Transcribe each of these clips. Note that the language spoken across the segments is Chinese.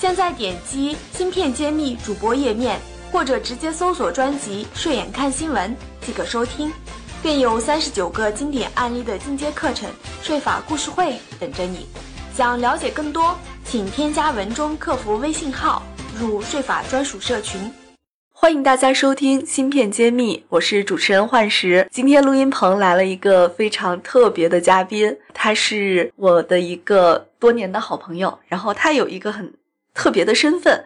现在点击“芯片揭秘”主播页面，或者直接搜索专辑“睡眼看新闻”即可收听，更有三十九个经典案例的进阶课程税法故事会等着你。想了解更多，请添加文中客服微信号入税法专属社群。欢迎大家收听《芯片揭秘》，我是主持人幻石。今天录音棚来了一个非常特别的嘉宾，他是我的一个多年的好朋友，然后他有一个很。特别的身份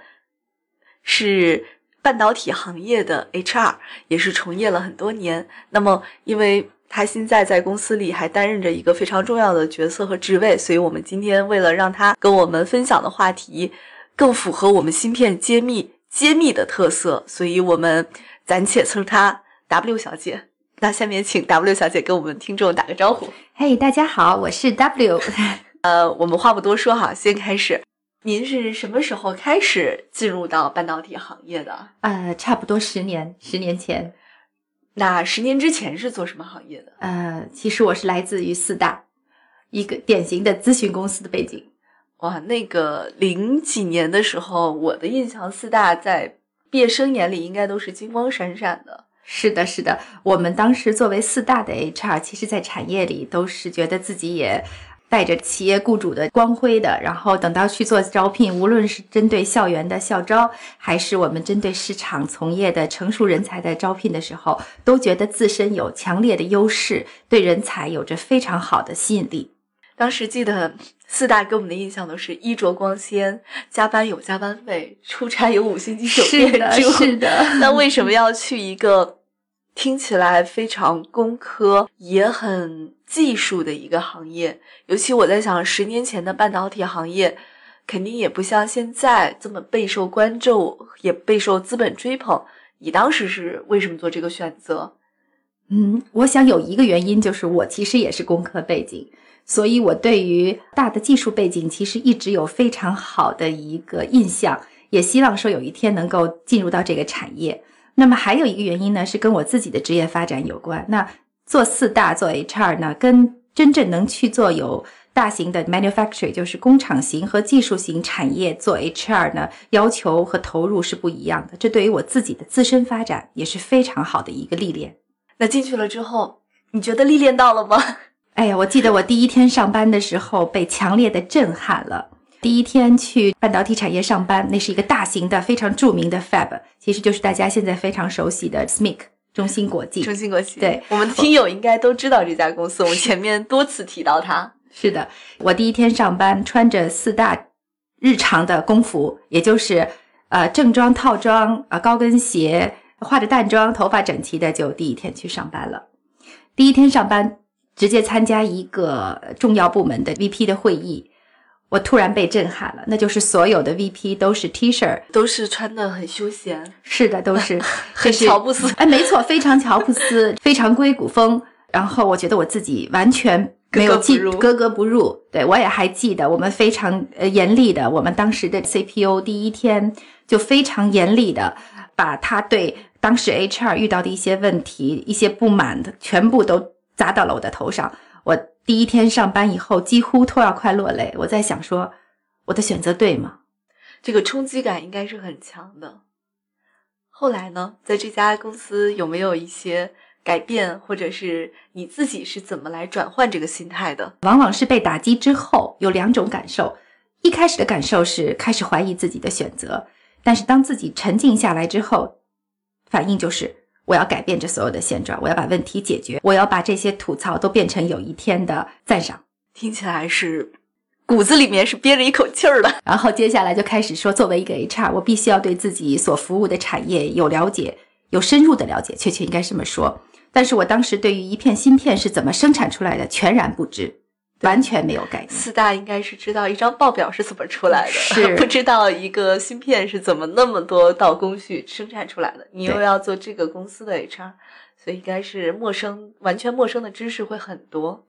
是半导体行业的 HR，也是从业了很多年。那么，因为他现在在公司里还担任着一个非常重要的角色和职位，所以我们今天为了让他跟我们分享的话题更符合我们芯片揭秘揭秘的特色，所以我们暂且称她 W 小姐。那下面请 W 小姐跟我们听众打个招呼。嘿，大家好，我是 W。呃，我们话不多说哈，先开始。您是什么时候开始进入到半导体行业的？呃，差不多十年，十年前。那十年之前是做什么行业的？呃，其实我是来自于四大，一个典型的咨询公司的背景。哇，那个零几年的时候，我的印象四大在毕业生眼里应该都是金光闪闪的。是的，是的，我们当时作为四大的 HR，其实在产业里都是觉得自己也。带着企业雇主的光辉的，然后等到去做招聘，无论是针对校园的校招，还是我们针对市场从业的成熟人才的招聘的时候，都觉得自身有强烈的优势，对人才有着非常好的吸引力。当时记得四大给我们的印象都是衣着光鲜，加班有加班费，出差有五星级酒店住。是的，那为什么要去一个听起来非常工科，也很？技术的一个行业，尤其我在想，十年前的半导体行业，肯定也不像现在这么备受关注，也备受资本追捧。你当时是为什么做这个选择？嗯，我想有一个原因就是我其实也是工科背景，所以我对于大的技术背景其实一直有非常好的一个印象，也希望说有一天能够进入到这个产业。那么还有一个原因呢，是跟我自己的职业发展有关。那做四大做 HR 呢，跟真正能去做有大型的 manufacturing，就是工厂型和技术型产业做 HR 呢，要求和投入是不一样的。这对于我自己的自身发展也是非常好的一个历练。那进去了之后，你觉得历练到了吗？哎呀，我记得我第一天上班的时候被强烈的震撼了。第一天去半导体产业上班，那是一个大型的、非常著名的 fab，其实就是大家现在非常熟悉的 SMIC。中芯国际，中芯国际，对我们的听友应该都知道这家公司，我们前面多次提到它。是的，我第一天上班穿着四大日常的工服，也就是呃正装、套装、啊高跟鞋，化着淡妆，头发整齐的，就第一天去上班了。第一天上班，直接参加一个重要部门的 VP 的会议。我突然被震撼了，那就是所有的 VP 都是 T 恤，都是穿的很休闲。是的，都是 很乔布斯。哎，没错，非常乔布斯，非常硅谷风。然后我觉得我自己完全没有进格格不入。对我也还记得，我们非常呃严厉的，我们当时的 CPO 第一天就非常严厉的把他对当时 HR 遇到的一些问题、一些不满的全部都砸到了我的头上。我第一天上班以后，几乎都要快落泪。我在想，说我的选择对吗？这个冲击感应该是很强的。后来呢，在这家公司有没有一些改变，或者是你自己是怎么来转换这个心态的？往往是被打击之后有两种感受。一开始的感受是开始怀疑自己的选择，但是当自己沉静下来之后，反应就是。我要改变这所有的现状，我要把问题解决，我要把这些吐槽都变成有一天的赞赏。听起来是骨子里面是憋着一口气儿的。然后接下来就开始说，作为一个 HR，我必须要对自己所服务的产业有了解，有深入的了解，确切应该这么说。但是我当时对于一片芯片是怎么生产出来的全然不知。完全没有概念。四大应该是知道一张报表是怎么出来的，是 不知道一个芯片是怎么那么多道工序生产出来的。你又要做这个公司的 HR，所以应该是陌生、完全陌生的知识会很多。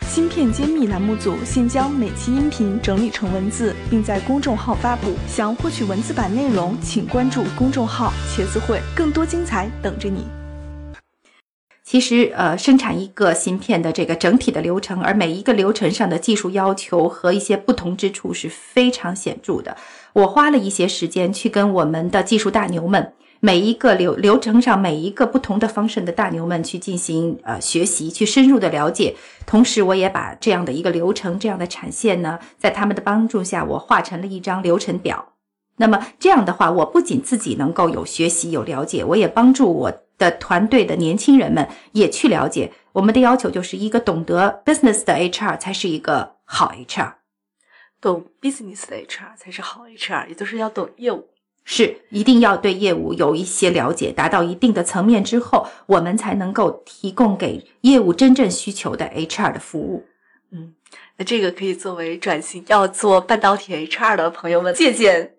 芯片揭秘栏目组现将每期音频整理成文字，并在公众号发布。想获取文字版内容，请关注公众号“茄子会”，更多精彩等着你。其实，呃，生产一个芯片的这个整体的流程，而每一个流程上的技术要求和一些不同之处是非常显著的。我花了一些时间去跟我们的技术大牛们，每一个流流程上每一个不同的方式的大牛们去进行呃学习，去深入的了解。同时，我也把这样的一个流程、这样的产线呢，在他们的帮助下，我画成了一张流程表。那么这样的话，我不仅自己能够有学习、有了解，我也帮助我的团队的年轻人们也去了解。我们的要求就是一个懂得 business 的 HR 才是一个好 HR，懂 business 的 HR 才是好 HR，也就是要懂业务。是一定要对业务有一些了解，达到一定的层面之后，我们才能够提供给业务真正需求的 HR 的服务。嗯，那这个可以作为转型要做半导体 HR 的朋友们借鉴。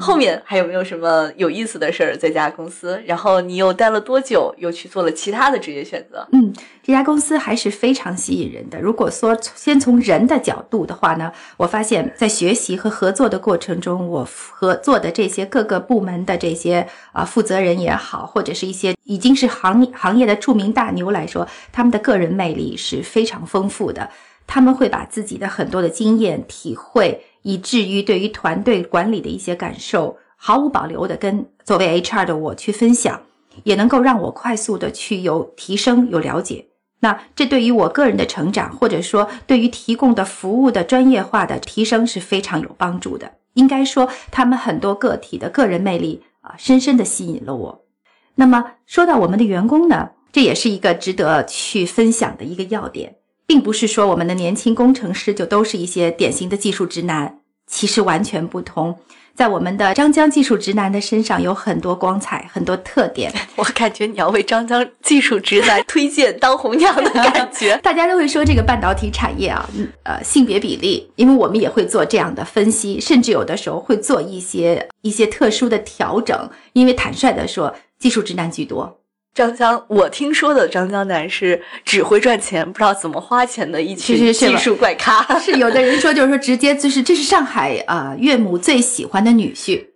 后面还有没有什么有意思的事儿在这家公司？然后你又待了多久？又去做了其他的职业选择？嗯，这家公司还是非常吸引人的。如果说先从人的角度的话呢，我发现，在学习和合作的过程中，我合作的这些各个部门的这些啊负责人也好，或者是一些已经是行行业的著名大牛来说，他们的个人魅力是非常丰富的。他们会把自己的很多的经验、体会，以至于对于团队管理的一些感受，毫无保留的跟作为 HR 的我去分享，也能够让我快速的去有提升、有了解。那这对于我个人的成长，或者说对于提供的服务的专业化的提升是非常有帮助的。应该说，他们很多个体的个人魅力啊，深深的吸引了我。那么说到我们的员工呢，这也是一个值得去分享的一个要点。并不是说我们的年轻工程师就都是一些典型的技术直男，其实完全不同。在我们的张江技术直男的身上有很多光彩，很多特点。我感觉你要为张江技术直男 推荐当红娘的感觉。大家都会说这个半导体产业啊，呃，性别比例，因为我们也会做这样的分析，甚至有的时候会做一些一些特殊的调整。因为坦率的说，技术直男居多。张江，我听说的张江南是只会赚钱，不知道怎么花钱的一群技术怪咖。是有的人说，就是说直接就是这是上海啊、呃、岳母最喜欢的女婿，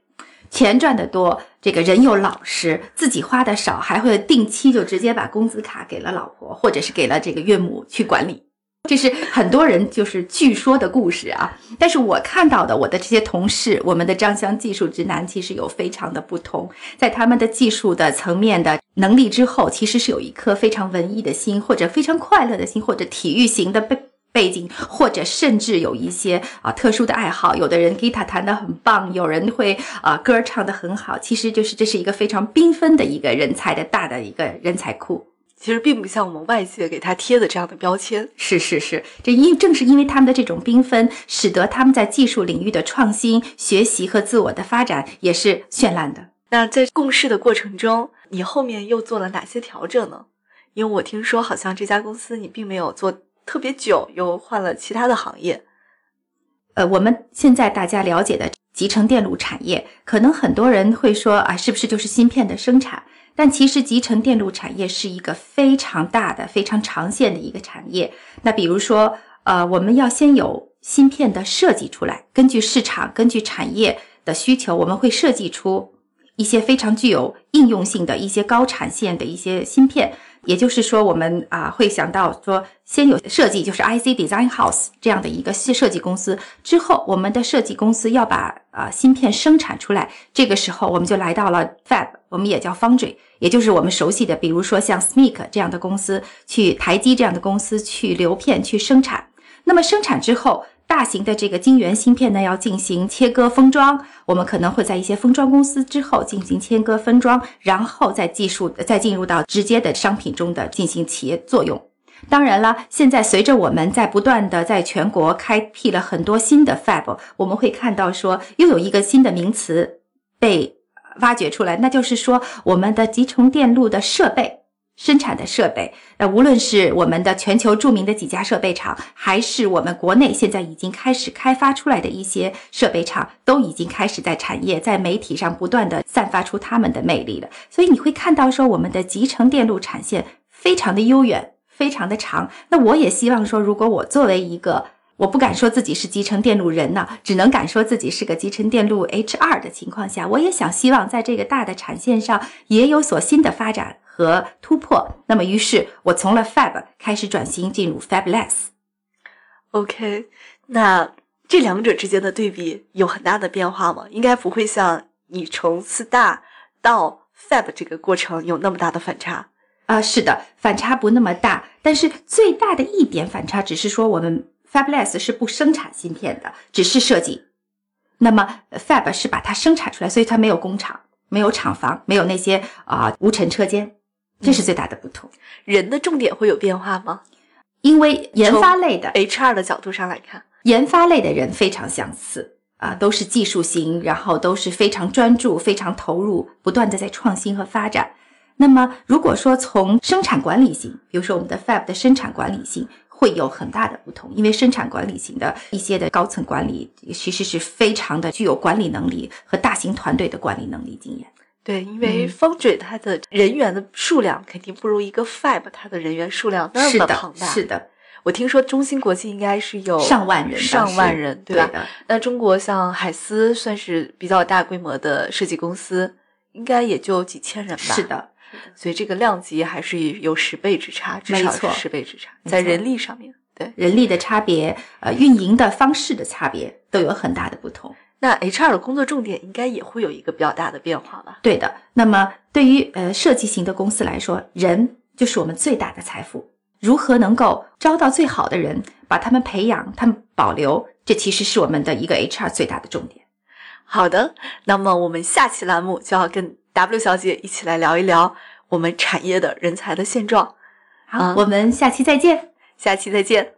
钱赚得多，这个人又老实，自己花的少，还会定期就直接把工资卡给了老婆，或者是给了这个岳母去管理。这是很多人就是据说的故事啊，但是我看到的，我的这些同事，我们的张湘技术直男其实有非常的不同，在他们的技术的层面的能力之后，其实是有一颗非常文艺的心，或者非常快乐的心，或者体育型的背背景，或者甚至有一些啊特殊的爱好。有的人吉他弹得很棒，有人会啊歌唱得很好，其实就是这是一个非常缤纷的一个人才的大的一个人才库。其实并不像我们外界给他贴的这样的标签。是是是，这因正是因为他们的这种缤纷，使得他们在技术领域的创新、学习和自我的发展也是绚烂的。那在共事的过程中，你后面又做了哪些调整呢？因为我听说好像这家公司你并没有做特别久，又换了其他的行业。呃，我们现在大家了解的集成电路产业，可能很多人会说啊，是不是就是芯片的生产？但其实集成电路产业是一个非常大的、非常长线的一个产业。那比如说，呃，我们要先有芯片的设计出来，根据市场、根据产业的需求，我们会设计出一些非常具有应用性的一些高产线的一些芯片。也就是说，我们啊会想到说，先有设计，就是 IC Design House 这样的一个设计公司，之后我们的设计公司要把啊芯片生产出来，这个时候我们就来到了 Fab，我们也叫 Foundry，也就是我们熟悉的，比如说像 SMIC 这样的公司，去台积这样的公司去流片去生产。那么生产之后，大型的这个晶圆芯片呢，要进行切割封装，我们可能会在一些封装公司之后进行切割分装，然后再技术再进入到直接的商品中的进行企业作用。当然了，现在随着我们在不断的在全国开辟了很多新的 Fab，我们会看到说又有一个新的名词被挖掘出来，那就是说我们的集成电路的设备。生产的设备，呃，无论是我们的全球著名的几家设备厂，还是我们国内现在已经开始开发出来的一些设备厂，都已经开始在产业、在媒体上不断的散发出他们的魅力了。所以你会看到说，我们的集成电路产线非常的悠远，非常的长。那我也希望说，如果我作为一个我不敢说自己是集成电路人呢，只能敢说自己是个集成电路 HR 的情况下，我也想希望在这个大的产线上也有所新的发展和突破。那么，于是我从了 Fab 开始转型进入 Fabless。OK，那这两者之间的对比有很大的变化吗？应该不会像你从四大到 Fab 这个过程有那么大的反差啊？是的，反差不那么大，但是最大的一点反差只是说我们。Fabless 是不生产芯片的，只是设计。那么 Fab 是把它生产出来，所以它没有工厂，没有厂房，没有那些啊无尘车间，这是最大的不同。人的重点会有变化吗？因为研发类的 HR 的角度上来看，研发类的人非常相似啊，都是技术型，然后都是非常专注、非常投入，不断的在创新和发展。那么如果说从生产管理型，比如说我们的 Fab 的生产管理型。会有很大的不同，因为生产管理型的一些的高层管理，其实是非常的具有管理能力和大型团队的管理能力经验。对，因为 Foundry 它的人员的数量肯定不如一个 Fab 它的人员数量那么庞大。是的，我听说中芯国际应该是有上万人，上万人，对吧？那中国像海思算是比较大规模的设计公司，应该也就几千人吧。是的。所以这个量级还是有十倍之差，至少是十倍之差，在人力上面，对人力的差别，呃，运营的方式的差别都有很大的不同。那 HR 的工作重点应该也会有一个比较大的变化吧？对的。那么对于呃设计型的公司来说，人就是我们最大的财富。如何能够招到最好的人，把他们培养，他们保留，这其实是我们的一个 HR 最大的重点。好的，那么我们下期栏目就要跟。W 小姐一起来聊一聊我们产业的人才的现状。好，我们下期再见。下期再见。